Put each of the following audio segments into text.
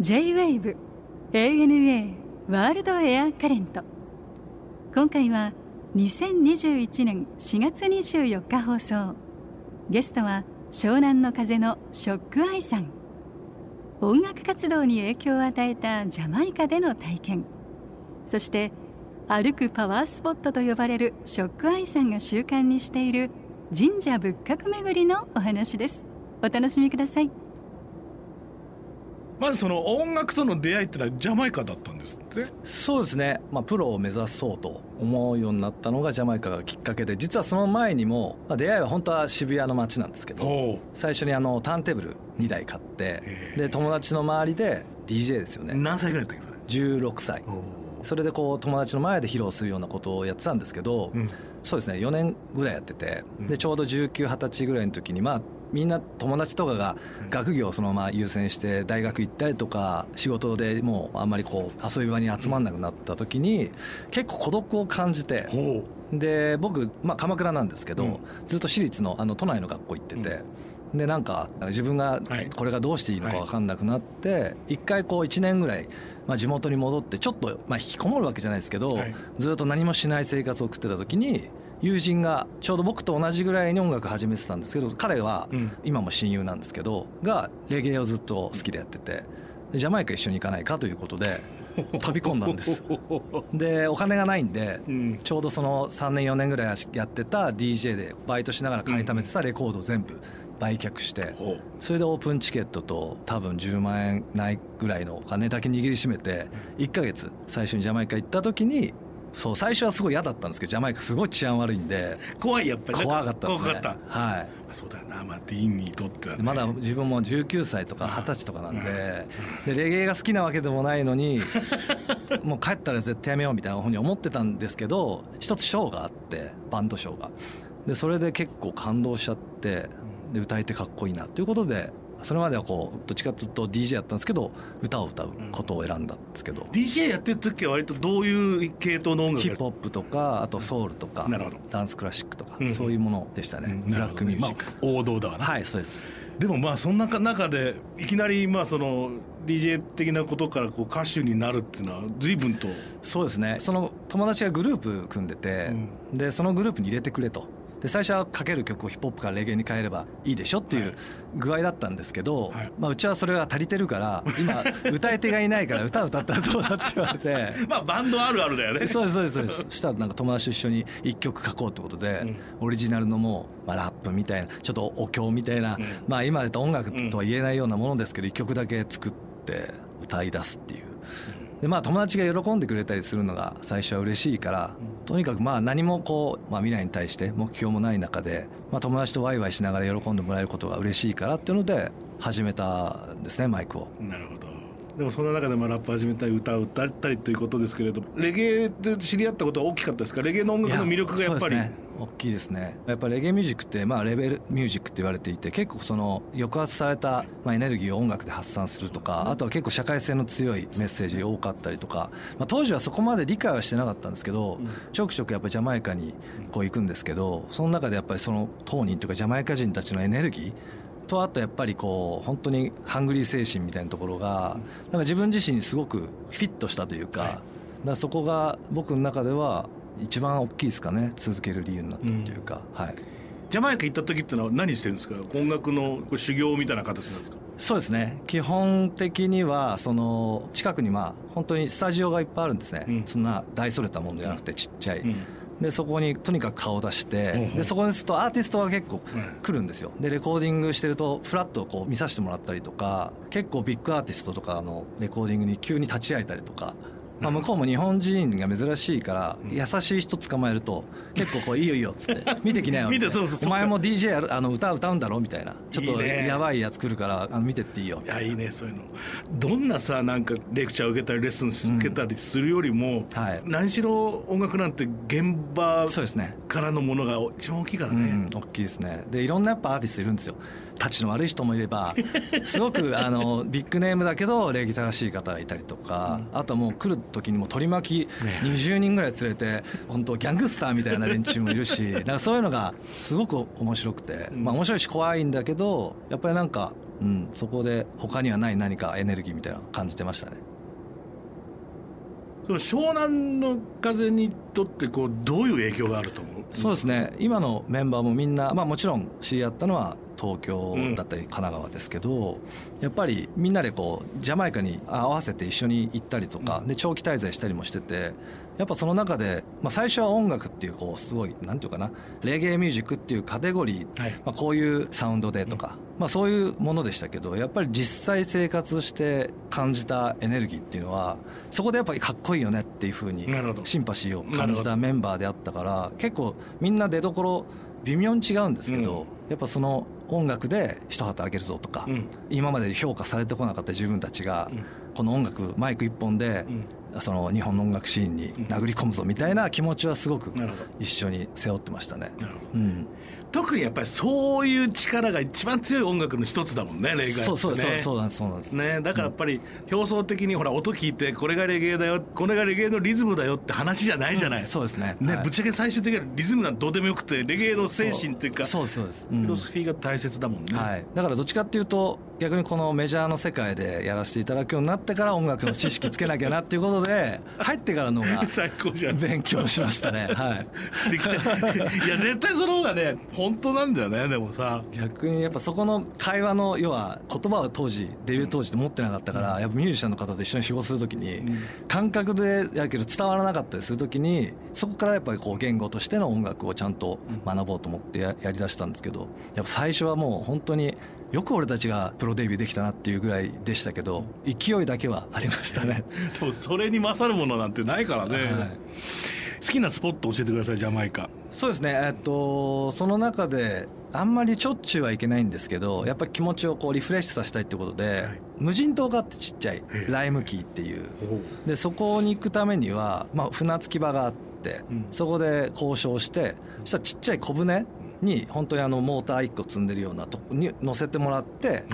J-WAVE ANA ワールドエアカレント。今回は2021年4月24日放送。ゲストは湘南の風のショックアイさん。音楽活動に影響を与えたジャマイカでの体験。そして歩くパワースポットと呼ばれるショックアイさんが習慣にしている神社仏閣巡りのお話です。お楽しみください。まずその音楽との出会いってのはジャマイカだったんですって？そうですね、まあ、プロを目指そうと思うようになったのがジャマイカがきっかけで実はその前にも、まあ、出会いは本当は渋谷の街なんですけど最初にあのターンテーブル2台買ってで友達の周りで DJ ですよね。何歳ぐらいだったっけそれ16歳。それでこう友達の前で披露するようなことをやってたんですけど、うん、そうですね。4年ぐらいやってて、でちょうど1920歳ぐらいの時にまあみんな友達とかが学業をそのまま優先して大学行ったりとか仕事でもうあんまりこう遊び場に集まんなくなった時に結構孤独を感じてで僕、まあ、鎌倉なんですけど、ずっと私立のあの都内の学校行ってて。でなんか自分がこれがどうしていいのか分かんなくなって一回こう1年ぐらいまあ、地元に戻ってちょっと、まあ、引きこもるわけじゃないですけど、はい、ずっと何もしない生活を送ってた時に友人がちょうど僕と同じぐらいに音楽始めてたんですけど彼は今も親友なんですけどがレゲエをずっと好きでやっててジャマイカ一緒に行かないかということで 飛び込んだんです。でお金がないんで、ちょうどその3年4年ぐらいやってた DJ でバイトしながら買いためてたレコードを全部売却してそれでオープンチケットと多分10万円ないぐらいのお金だけ握りしめて1か月最初にジャマイカ行った時にそう最初はすごい嫌だったんですけどジャマイカすごい治安悪いんで 怖いやっぱり。怖かったですね。はい。そうだな。まあディーンにとっては、ね、まだ自分も19歳とか20歳とかなんででレゲエが好きなわけでもないのに もう帰ったら絶対やめようみたいなふうに思ってたんですけど一つショーがあってバンドショーが。でそれで結構感動しちゃってで歌えてかっこいいなということでそれまではこうどっちかというと DJ やったんですけど歌を歌うことを選んだんですけど、うん、DJ やってる時は割とどういう系統の音楽ヒップホップとかあとソウルとか、うん、ダンスクラシックとか、うん、そういうものでしたね、ブラックミュージック、まあ、王道だわな。はいそうです。でもまあそんな中でいきなりまあその DJ 的なことからこう歌手になるっていうのは随分と。そうですね。その友達がグループ組んでて、でそのグループに入れてくれとで最初はかける曲をヒップホップからレゲエに変えればいいでしょっていう具合だったんですけど、はい、まあ、うちはそれが足りてるから今歌い手がいないから歌歌ったらどうだって言われて。まあバンドあるあるだよね。そうですそうですそうです。そしたらなんか友達と一緒に一曲書こうってことで、うん、オリジナルのもう、まあ、ラップみたいなちょっとお経みたいな、うん、まあ今で言うと音楽とは言えないようなものですけど一曲だけ作って歌い出すっていう。でまあ友達が喜んでくれたりするのが最初は嬉しいから、とにかくまあ何もこう、まあ、未来に対して目標もない中で、まあ、友達とワイワイしながら喜んでもらえることが嬉しいからっていうので始めたんですねマイクを。なるほどでもその中でまあラップ始めたり歌を歌ったりということですけれどレゲエで知り合ったことは大きかったですか？レゲエの音楽の魅力がやっぱり。大きいですね。やっぱりレゲエミュージックってまあレベルミュージックって言われていて結構その抑圧されたまあエネルギーを音楽で発散するとかあとは結構社会性の強いメッセージ多かったりとか、まあ、当時はそこまで理解はしてなかったんですけどちょくちょくやっぱりジャマイカにこう行くんですけどその中でやっぱりその当人というかジャマイカ人たちのエネルギーとあとやっぱりこう本当にハングリー精神みたいなところがなんか自分自身にすごくフィットしたというか,、だからそこが僕の中では一番大きいですかね続ける理由になったというか、うん、はい。ジャマイカ行った時ってのは何してるんですか？音楽の修行みたいな形なんですか？そうですね。基本的にはその近くにまあ本当にスタジオがいっぱいあるんですね、うん、そんな大それたものじゃなくてちっちゃい、うんでそこにとにかく顔を出してでそこにするとアーティストが結構来るんですよ。でレコーディングしてるとフラッとこう見させてもらったりとか結構ビッグアーティストとかのレコーディングに急に立ち会えたりとかまあ、向こうも日本人が珍しいから優しい人捕まえると結構こういいよいいよっつって 見てきなよ見てそうそうお前も DJ やるあの歌歌うんだろみたいな。ちょっとやばいやつ来るからあの見てっていいよいやいいねそういうの。どんなさなんかレクチャー受けたりレッスン受けたりするよりも、うんはい、何しろ音楽なんて現場からのものが一番大きいからね、うん、大きいですね。でいろんなやっぱアーティストいるんですよたちの悪い人もいれば すごくあのビッグネームだけど礼儀正しい方がいたりとか、あとはもう来る時にも取り巻き20人ぐらい連れて本当ギャングスターみたいな連中もいるし なんかそういうのがすごく面白くて、まあ、面白いし怖いんだけどやっぱりなんか、うん、そこで他にはない何かエネルギーみたいなのを感じてましたね。その湘南の風にとってこうどういう影響があると思う？そうですね。今のメンバーもみんな、まあ、もちろん知り合ったのは東京だったり神奈川ですけど、やっぱりみんなでこうジャマイカに合わせて一緒に行ったりとか、で長期滞在したりもしててやっぱその中で、まあ、最初は音楽っていうこうすごいなんていうかなレゲエミュージックっていうカテゴリー、はい、まあ、こういうサウンドでとか、まあ、そういうものでしたけどやっぱり実際生活して感じたエネルギーっていうのはそこでやっぱりかっこいいよねっていうふうにシンパシーを感じたメンバーであったから結構みんな出どころ微妙に違うんですけど、やっぱその音楽で一旗あげるぞとか、今まで評価されてこなかった自分たちが、この音楽マイク一本でその日本の音楽シーンに殴り込むぞみたいな気持ちはすごく一緒に背負ってましたね。うん、特にやっぱりそういう力が一番強い音楽の一つだもんねレゲエそうそうそうそうなんですそうなんです。ねだからやっぱり表層的にほら音聞いてこれがレゲエだよこれがレゲエのリズムだよって話じゃないじゃない、うん、そうですね。ね、はい、ぶっちゃけ最終的にはリズムがどうでもよくてレゲエの精神っていうかそうそうです、フィロソフィーが大切だもんね、はい、だからどっちかっていうと逆にこのメジャーの世界でやらせていただくようになってから音楽の知識つけなきゃなっていうことで 入ってからのが最高じゃん。勉強しましたね。はい。素敵。いや絶対その方がね本当なんだよねでもさ。逆にやっぱそこの会話の要は言葉を当時デビュー当時で持ってなかったから、うん、やっぱミュージシャンの方と一緒に仕事するときに、うん、感覚でやけど伝わらなかったりするときにそこからやっぱりこう言語としての音楽をちゃんと学ぼうと思ってやりだしたんですけどやっぱ最初はもう本当によく俺たちがプロデビューできたなっていうぐらいでしたけど勢いだけはありましたね。でもそれに勝るものなんてないからね、はい、好きなスポット教えてくださいジャマイカ。そうですね。えっとその中であんまりしょっちゅうはいけないんですけどやっぱり気持ちをこうリフレッシュさせたいってことで、はい、無人島があってちっちゃいライムキーっていう。でそこに行くためには、まあ、船着き場があって、うん、そこで交渉してそしたらちっちゃい小舟に本当にあのモーター1個積んでるようなとこに乗せてもらって、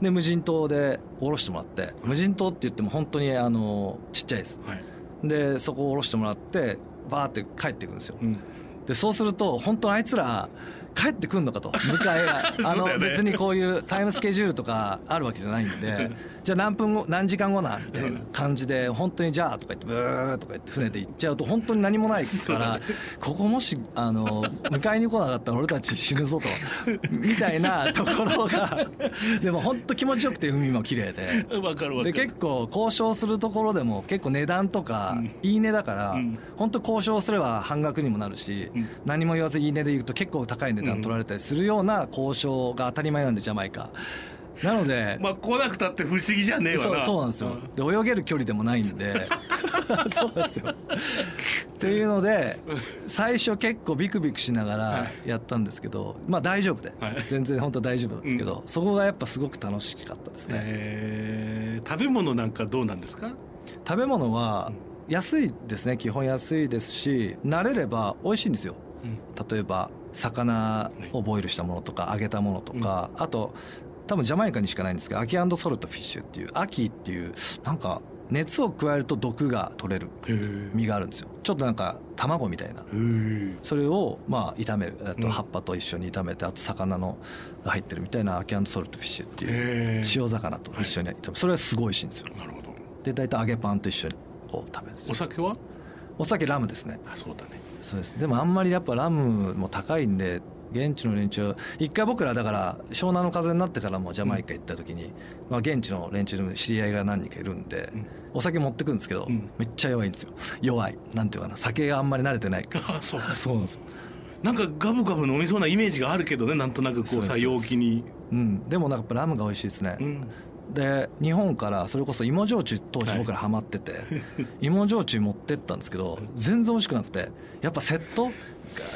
で無人島で降ろしてもらって、無人島って言っても本当にあのちっちゃいです、でそこを降ろしてもらってバーって帰っていくんですよ、でそうすると本当あいつら帰ってくんのかと。迎えが。あの別にこういうタイムスケジュールとかあるわけじゃないんで。じゃあ何分後何時間後なみたいな感じで本当にじゃあとか言ってブーとか言って船で行っちゃうと本当に何もないからここもしあの迎えに来なかったら俺たち死ぬぞと。みたいなところが。でも本当気持ちよくて海も綺麗で。で結構交渉するところでも結構値段とかいい値だから本当交渉すれば半額にもなるし何も言わずいい値で言うと結構高い値段取られたりするような交渉が当たり前なん。でジャマイカ。なのでまあ来なくたって不思議じゃねえわな。そうなんですよ、で泳げる距離でもないんで。そうですよ。っていうので最初結構ビクビクしながらやったんですけど、まあ大丈夫で、はい、全然本当大丈夫なんですけど、うん、そこがやっぱすごく楽しかったですね、えー、食べ物なんかどうなんですか？食べ物は安いですね。基本安いですし慣れれば美味しいんですよ、うん、例えば魚をボイルしたものとか揚げたものとか、うん、あと多分ジャマイカにしかないんですけど ackee saltfish っていう ackee っていうなんか熱を加えると毒が取れる実があるんですよ。ちょっとなんか卵みたいな。それをまあ炒めると葉っぱと一緒に炒めてあと魚のが入ってるみたいな ackee saltfish っていう塩魚と一緒に炒めそれはすごい美味しいんですよ。なるほど。で大体揚げパンと一緒にこう食べるお酒は？お酒ラムですね。あそうだねそうです。でもあんまりやっぱラムも高いんで現地の連中一回僕らだから湘南の風になってからもジャマイカ行った時に、まあ、現地の連中の知り合いが何人かいるんで、お酒持ってくんですけど、めっちゃ弱いんですよ。弱い。なんていうかな酒があんまり慣れてないから。そう。そうなんですよ。なんかガブガブ飲みそうなイメージがあるけどねなんとなくこうさ陽気に。うん。でもなんかラムが美味しいですね、うんで日本からそれこそ芋焼酎当時僕らハマってて、はい、芋焼酎持ってったんですけど全然美味しくなくてやっぱセット？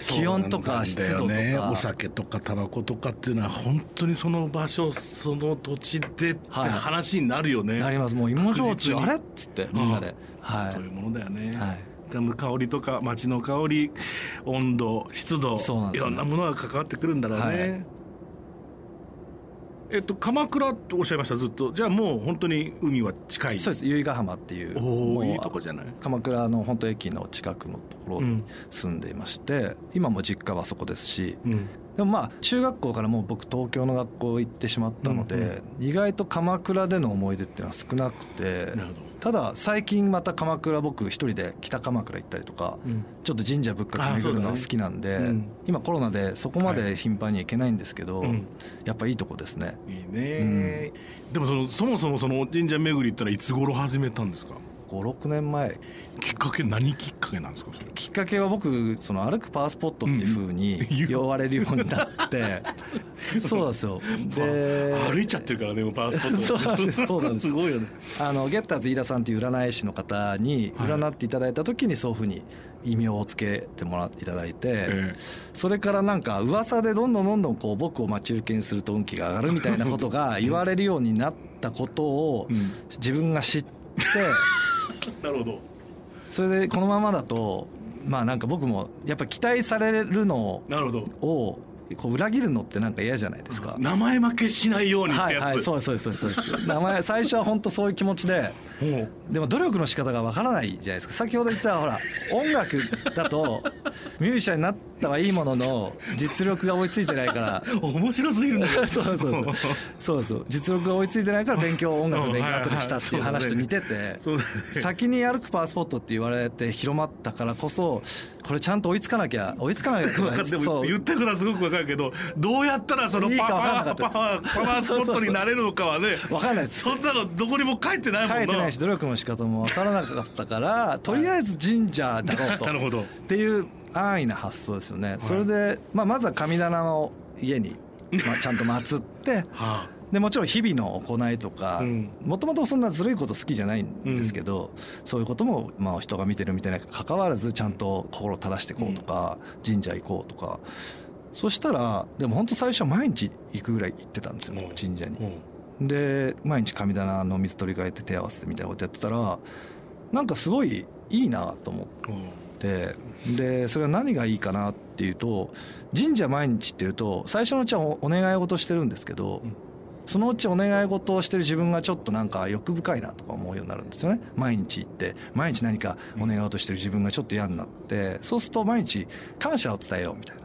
気温とか湿度とか、ね、お酒とかタバコとかっていうのは本当にその場所その土地でって話になるよね、はい、なります。もう芋焼酎あれ？っつってみんなで、はい、そういうものだよね、はい。香りとか街の香り温度湿度、ね、いろんなものが関わってくるんだろうね、はいえっと、鎌倉とおっしゃいましたずっと。じゃあもう本当に海は近い。そうです。由比ヶ浜っていうおおいいとこじゃない？鎌倉の本当駅の近くのところに住んでいまして、うん、今も実家はそこですし、うん、でもまあ中学校からもう僕東京の学校行ってしまったので、うんうん、意外と鎌倉での思い出っていうのは少なくてただ最近また鎌倉僕一人で北鎌倉行ったりとか、うん、ちょっと神社仏閣巡るのが好きなんで、ね。うん、今コロナでそこまで頻繁に行けないんですけど、はい、やっぱいいとこですね。いいね、でもそのそもそもその神社巡りってのはいつ頃始めたんですか？56年前。きっかけ何きっかけなんですか？きっかけは僕その歩くパワースポットっていうふうに 呼ばれるようになって。そうなんですよ。で歩いちゃってるからねパワースポット。そうなんです。そうなんです。すごいよね。あのゲッターズ飯田さんっていう占い師の方に占っていただいた時にそういうふうに異名をつけてもらっていただいて、それからなんか噂でどんどんどんどんこう僕を待ち受けにすると運気が上がるみたいなことが言われるようになったことを自分が知って なるほど。それでこのままだとまあなんか僕もやっぱ期待されるのをこう裏切るのってなんか嫌じゃないですか。名前負けしないようにはい、はい、そうそうそうです名前最初は本当そういう気持ちで。でも努力の仕方がわからないじゃないですか。先ほど言ったほら音楽だとミュージシャンになったはいいものの実力が追いついてないから。面白すぎるんだそうそうそうそうそう実力が追いついてないから勉強音楽の勉強後にしたっていう話と似てて。先に歩くパワースポットって言われて広まったからこそこれちゃんと追いつかなきゃ追いつかなきゃでも言ってくのはすごく分かるけどどうやったらそのパワーパワーパワースポットになれるのかはね分かんないです。そんなのどこにも書いてないもんな。書いてないし努力の仕方も分からなかったからとりあえず神社だろうと。なるほど。っていう安易な発想ですよね、それで、まあ、まずは神棚を家に、まあ、ちゃんと祀って、はあ、でもちろん日々の行いとかもともとそんなずるいこと好きじゃないんですけど、うん、そういうことも、まあ、人が見てるみたいな関わらずちゃんと心を正していこうとか、うん、神社行こうとか。そしたらでも本当最初は毎日行くぐらい行ってたんですよ、神社に。で毎日神棚の水取り替えて手合わせてみたいなことやってたらなんかすごいいいなと思って。てでそれは何がいいかなっていうと神社毎日行ってると最初のうちはお願い事してるんですけど、そのうちお願い事をしてる自分がちょっとなんか欲深いなとか思うようになるんですよね。毎日行って毎日何かお願い事してる自分がちょっと嫌になってそうすると毎日感謝を伝えようみたいな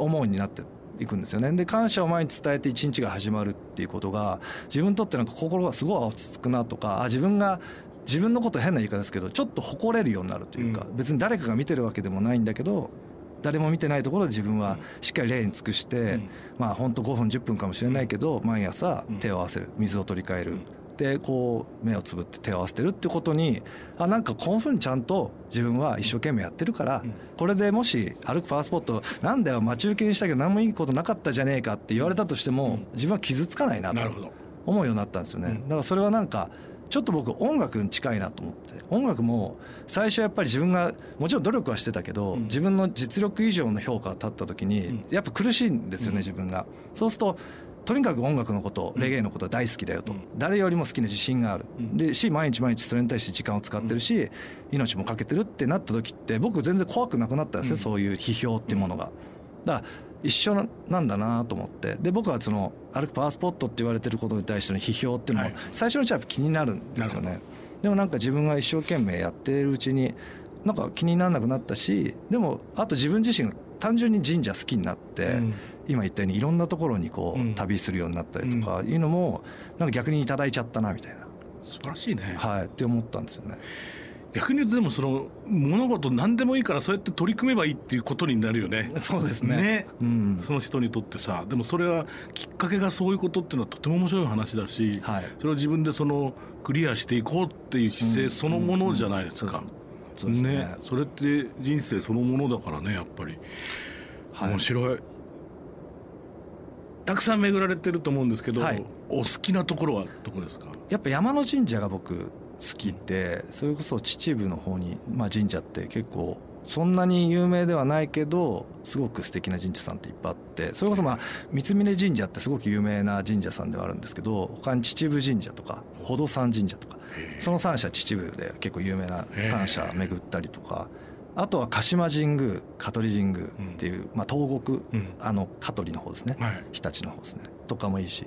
思うになっていくんですよね。で感謝を毎日伝えて一日が始まるっていうことが自分にとってなんか心がすごい落ち着くなとかあ自分が自分のこと変な言い方ですけどちょっと誇れるようになるというか、別に誰かが見てるわけでもないんだけど誰も見てないところで自分はしっかり礼に尽くして、まあ本当5分10分かもしれないけど毎朝手を合わせる水を取り替える。でこう目をつぶって手を合わせてるってことにあなんかこういうふうにちゃんと自分は一生懸命やってるから、これでもし歩くパワースポットなんだよ待ち受けにしたけど何もいいことなかったじゃねえかって言われたとしても、自分は傷つかないなと思うようになったんですよね。だからそれはなんかちょっと僕音楽に近いなと思って音楽も最初やっぱり自分がもちろん努力はしてたけど、自分の実力以上の評価が立った時にやっぱ苦しいんですよね、自分が。そうするととにかく音楽のことレゲエのことは大好きだよと、誰よりも好きな自信がある、でし毎日毎日それに対して時間を使ってるし、命もかけてるってなった時って僕全然怖くなくなったんですよ、そういう批評っていうものが。だから一緒なんだなと思って。で僕はその歩くパワースポットって言われてることに対しての批評っていうのも最初のうちは気になるんですよね、でもなんか自分が一生懸命やってるうちになんか気にならなくなったしでもあと自分自身が単純に神社好きになって、うん、今言ったようにいろんなところにこう、旅するようになったりとかいうのもなんか逆に頂いちゃったなみたいな。素晴らしいね。はいって思ったんですよね逆に言うとでもその物事何でもいいからそうやって取り組めばいいっていうことになるよね。そうですね。ね、うん、その人にとってさ。でもそれはきっかけがそういうことっていうのはとても面白い話だし、はい、それを自分でそのクリアしていこうっていう姿勢そのものじゃないですか、そうですね、ね、それって人生そのものだからねやっぱり、はい、面白い。たくさん巡られてると思うんですけど、はい、お好きなところはどこですか？やっぱ山の神社が僕好きでそれこそ秩父の方に、まあ、神社って結構そんなに有名ではないけどすごく素敵な神社さんっていっぱいあってそれこそまあ三峯神社ってすごく有名な神社さんではあるんですけど他に秩父神社とか宝登山神社とかその3社秩父で結構有名な3社巡ったりとか。あとは鹿島神宮香取神宮っていう、まあ、東国、あの香取の方ですね、日立の方ですね。とかもいいし。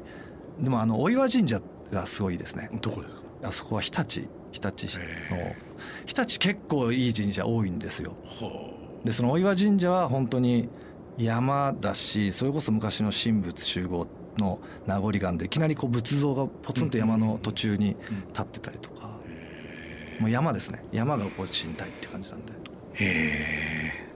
でもあのお岩神社がすごいですね。どこですか？あそこは日立日立の。日立結構いい神社多いんですよ。でそのお岩神社は本当に山だしそれこそ昔の神仏集合の名残がんでいきなりこう仏像がポツンと山の途中に立ってたりとか、もう山ですね。山がこう身体って感じなんで。へえ。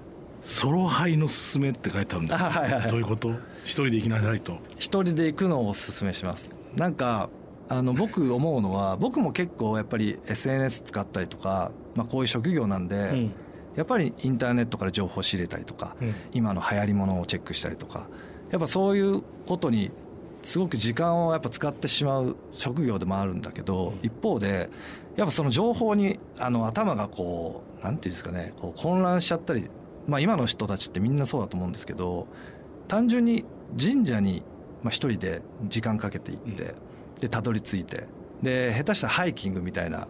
ソロハイのすすめって書いてあるんだ、はいはい、どういうこと？一人で行きなさいと。一人で行くのをおすすめします。なんかあの僕思うのは僕も結構やっぱり SNS 使ったりとか、まあ、こういう職業なんで、うん、やっぱりインターネットから情報を仕入れたりとか、うん、今の流行りものをチェックしたりとかやっぱそういうことにすごく時間をやっぱ使ってしまう職業でもあるんだけど、一方でやっぱその情報にあの頭がこうなんていうんですかねこう混乱しちゃったり、まあ、今の人たちってみんなそうだと思うんですけど単純に神社に一人で時間かけていって、でたどり着いて。で下手したらハイキングみたいな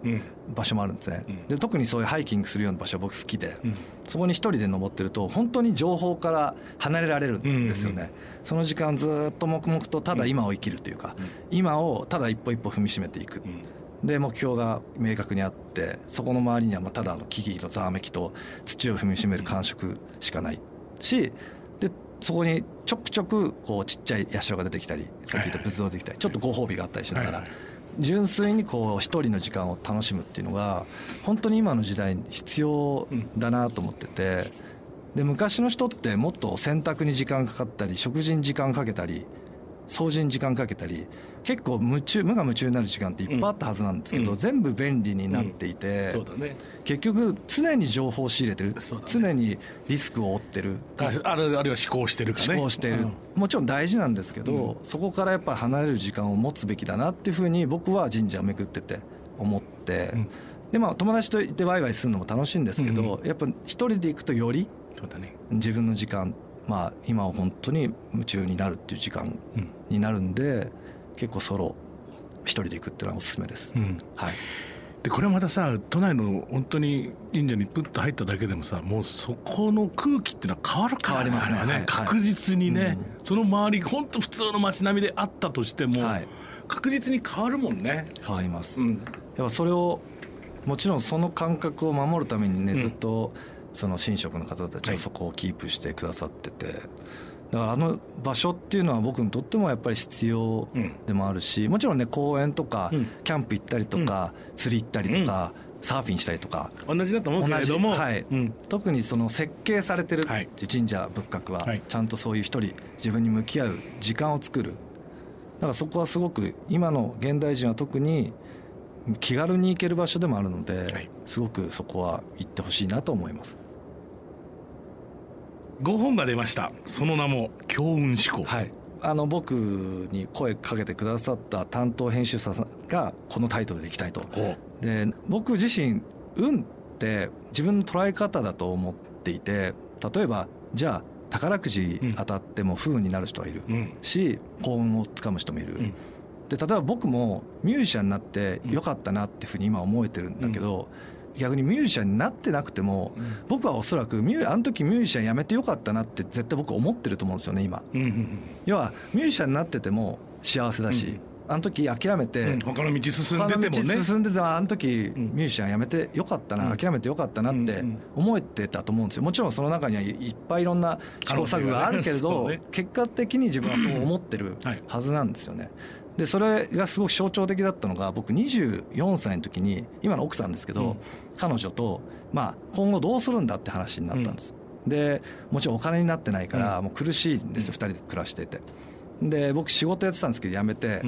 場所もあるんですね、うん、で特にそういうハイキングするような場所は僕好きで、うん、そこに一人で登ってると本当に情報から離れられるんですよね、うんうん、その時間ずっと黙々とただ今を生きるというか、うん、今をただ一歩一歩踏みしめていく、で目標が明確にあってそこの周りにはまあただの木々のざわめきと土を踏みしめる感触しかないしでそこにちょくちょくこうちっちゃい社が出てきたりさっき言った仏像出てきたりちょっとご褒美があったりしながら純粋にこう一人の時間を楽しむっていうのが本当に今の時代に必要だなと思っててで昔の人ってもっと洗濯に時間かかったり食事に時間かけたり掃除に時間かけたり結構夢中無我夢中になる時間っていっぱいあったはずなんですけど、うん、全部便利になっていて、うん。ね、結局常に情報を仕入れてる、ね、常にリスクを負ってる。あるあるいは思考してるかね。思考してる、うん、もちろん大事なんですけど、そこからやっぱ離れる時間を持つべきだなっていうふうに僕は神社を巡ってて思って、でまあ友達といてワイワイするのも楽しいんですけど、やっぱ一人で行くとより自分の時間まあ、今は本当に夢中になるっていう時間になるんで、うん、結構ソロ一人で行くっていうのはおすすめです、うん、はい。でこれまたさ都内の本当に神社にプッと入っただけでもさもうそこの空気っていうのは変わるから変わりますね、ね、確実にね、はいその周り本当普通の街並みであったとしても、はい、確実に変わるもんね。変わります、うん、やっぱそれをもちろんその感覚を守るためにねずっと、その神職の方たちはそこをキープしてくださってて、はい、だからあの場所っていうのは僕にとってもやっぱり必要でもあるし、もちろんね公園とかキャンプ行ったりとか、釣り行ったりとか、サーフィンしたりとか。同じだと思うけれども、はい、うん、特にその設計されてる神社仏閣はちゃんとそういう一人自分に向き合う時間を作る。だからそこはすごく今の現代人は特に気軽に行ける場所でもあるので、すごくそこは行ってほしいなと思います5本が出ました。その名も強運思考はい。あの僕に声かけてくださった担当編集者さんがこのタイトルでいきたいと。で僕自身運って自分の捉え方だと思っていて例えばじゃあ宝くじ当たっても不運になる人はいるし、うん、幸運をつかむ人もいる、うん、で例えば僕もミュージシャンになってよかったなっていうふうに今思えてるんだけど、うん逆にミュージシャンになってなくても、うん、僕はおそらくミュあの時ミュージシャンやめてよかったなって絶対僕思ってると思うんですよね今、うんうんうん、要はミュージシャンになってても幸せだし、うん。あの時諦めて、うん、他の道進んでてもね。進んでてあの時ミュージシャンやめてよかったな、うん、諦めてよかったなって思えてたと思うんですよ。もちろんその中にはいっぱいいろんな試行錯誤があるけれど、ね、結果的に自分はそう思ってるはずなんですよね、でそれがすごく象徴的だったのが僕24歳の時に今の奥さんですけど、うん、彼女と、まあ、今後どうするんだって話になったんです、うん、でもちろんお金になってないからもう苦しいんですよ、うん、2人で暮らしてて。で僕仕事やってたんですけど辞めて、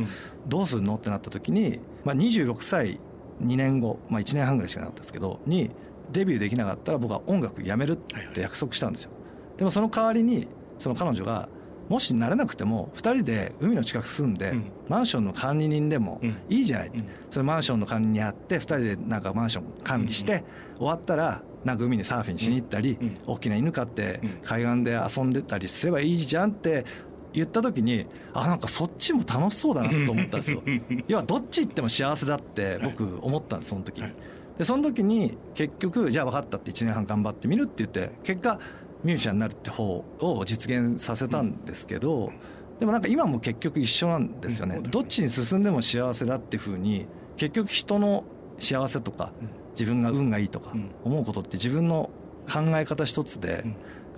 どうするのってなった時に、まあ、26歳2年後、まあ、1年半ぐらいしかなかったですけどにデビューできなかったら僕は音楽やめるって約束したんですよ、でもその代わりにその彼女がもしなれなくても2人で海の近く住んで、マンションの管理人でもいいじゃない、それマンションの管理人やって2人でなんかマンション管理して、終わったらなんか海にサーフィンしに行ったり、大きな犬飼って海岸で遊んでたりすればいいじゃんって言った時にあなんかそっちも楽しそうだなと思ったんですよ。要はどっち行っても幸せだって僕思ったんですその時に。でその時に結局じゃあ分かったって1年半頑張ってみるって言って結果ミュージシャンになるって方を実現させたんですけど、でもなんか今も結局一緒なんですよね。どっちに進んでも幸せだっていうふうに結局人の幸せとか自分が運がいいとか思うことって自分の考え方一つで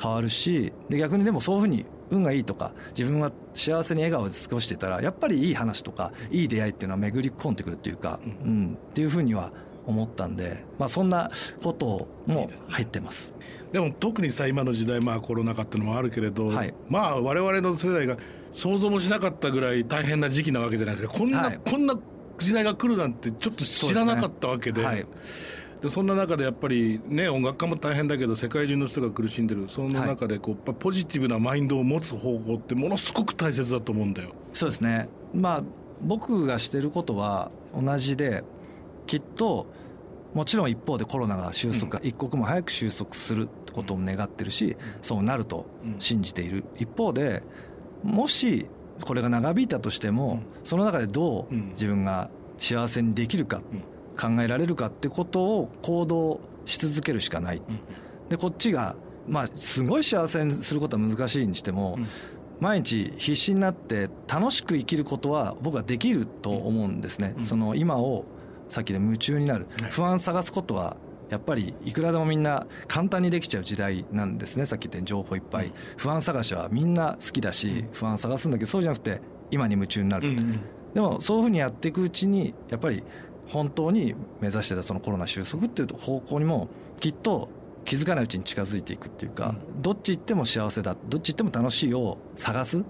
変わるしで逆にでもそういうふうに運がいいとか自分は幸せに笑顔で過ごしていたらやっぱりいい話とかいい出会いっていうのは巡り込んでくるっていうか、うん、っていうふうには思ったんで、まあ、そんなことも入ってます。でも特にさ今の時代まあコロナ禍っていうのもあるけれど、はい、まあ我々の世代が想像もしなかったぐらい大変な時期なわけじゃないですか。こんな、はい、こんな時代が来るなんてちょっと知らなかったわけで。でそんな中でやっぱりね音楽家も大変だけど世界中の人が苦しんでるその中でこう、ポジティブなマインドを持つ方法ってものすごく大切だと思うんだよ。そうですね。まあ僕がしてることは同じできっともちろん一方でコロナが収束、うん、一刻も早く収束することを願ってるし、うん、そうなると信じている、一方でもしこれが長引いたとしても、その中でどう自分が幸せにできるか、考えられるかってことを行動し続けるしかない、でこっちがまあすごい幸せにすることは難しいにしても、毎日必死になって楽しく生きることは僕はできると思うんですね、その今をさっきで夢中になる不安探すことはやっぱりいくらでもみんな簡単にできちゃう時代なんですねさっき言ったように情報いっぱい。不安探しはみんな好きだし不安探すんだけどそうじゃなくて今に夢中になる、でもそういうふうにやっていくうちにやっぱり本当に目指してたそのコロナ収束っていう方向にもきっと気づかないうちに近づいていくっていうか、うん、どっち行っても幸せだどっち行っても楽しいを探すっ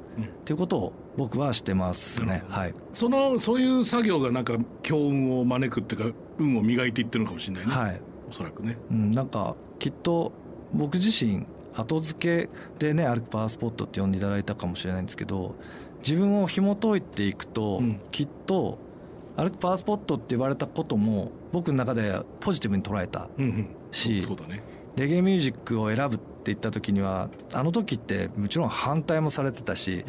ていうことを僕はしてますね、うん、はい、そのそういう作業がなんか強運を招くっていうか運を磨いていってるのかもしれないね、はい、おそらくね、うん、なんかきっと僕自身後付けでね歩くパワースポットって呼んでいただいたかもしれないんですけど自分を紐解いていくと、きっと歩くパワースポットって言われたことも僕の中でポジティブに捉えたし、そうだね、レゲエミュージックを選ぶって言った時にはあの時ってもちろん反対もされてたし、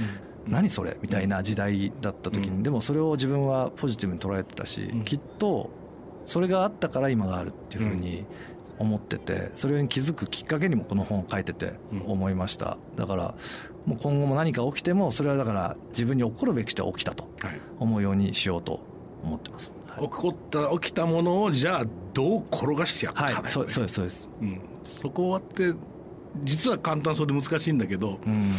うん、何それみたいな時代だった時に、うん、でもそれを自分はポジティブに捉えてたし、うん、きっとそれがあったから今があるっていうふうに思っててそれに気づくきっかけにもこの本を書いてて思いました。だからもう今後も何か起きてもそれはだから自分に起こるべきして起きたと思うようにしようと思ってます。はい、起こった起きたものをじゃあどう転がしてやったか、ね、はい、そうそうですそうです、うん、そこって実は簡単そうで難しいんだけど、うん、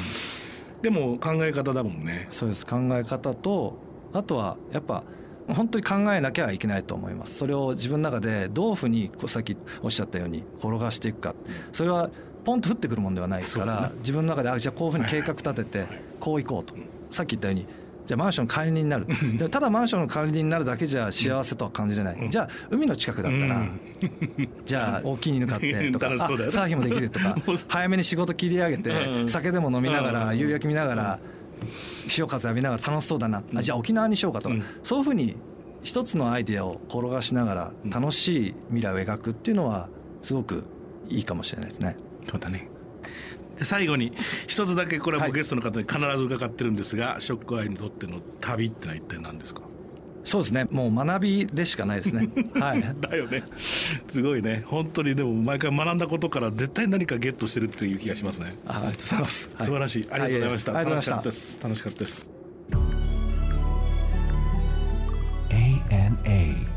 でも考え方だもんね。そうです。考え方とあとはやっぱ本当に考えなきゃいけないと思います。それを自分の中でどういうふうにさっきおっしゃったように転がしていくか。それはポンと降ってくるもんではないから、ね、自分の中であじゃあこういうふうに計画立ててこういこうと、さっき言ったようにじゃあマンション管理人になる。でただマンションの管理人になるだけじゃ幸せとは感じれない、じゃあ海の近くだったら、じゃあ大きい犬飼って とかあサーフィンもできるとか 早めに仕事切り上げて酒でも飲みながら夕焼け見ながら潮風浴びながら楽しそうだな、あじゃあ沖縄にしようかと。か、そういうふうに一つのアイデアを転がしながら楽しい未来を描くっていうのはすごくいいかもしれないですね。そうだね。最後に一つだけこれはもうゲストの方に必ず伺ってるんですが、はい、ショックアイにとっての旅ってのは一体何ですか？そうですね。もう学びでしかないですね。はい。だよね。すごいね。本当にでも毎回学んだことから絶対何かゲットしてるっていう気がしますね。ありがとうございます、素晴らしい。ありがとうございました、はい、楽しかったです。楽しかったです。ANA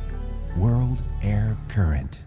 World Air Current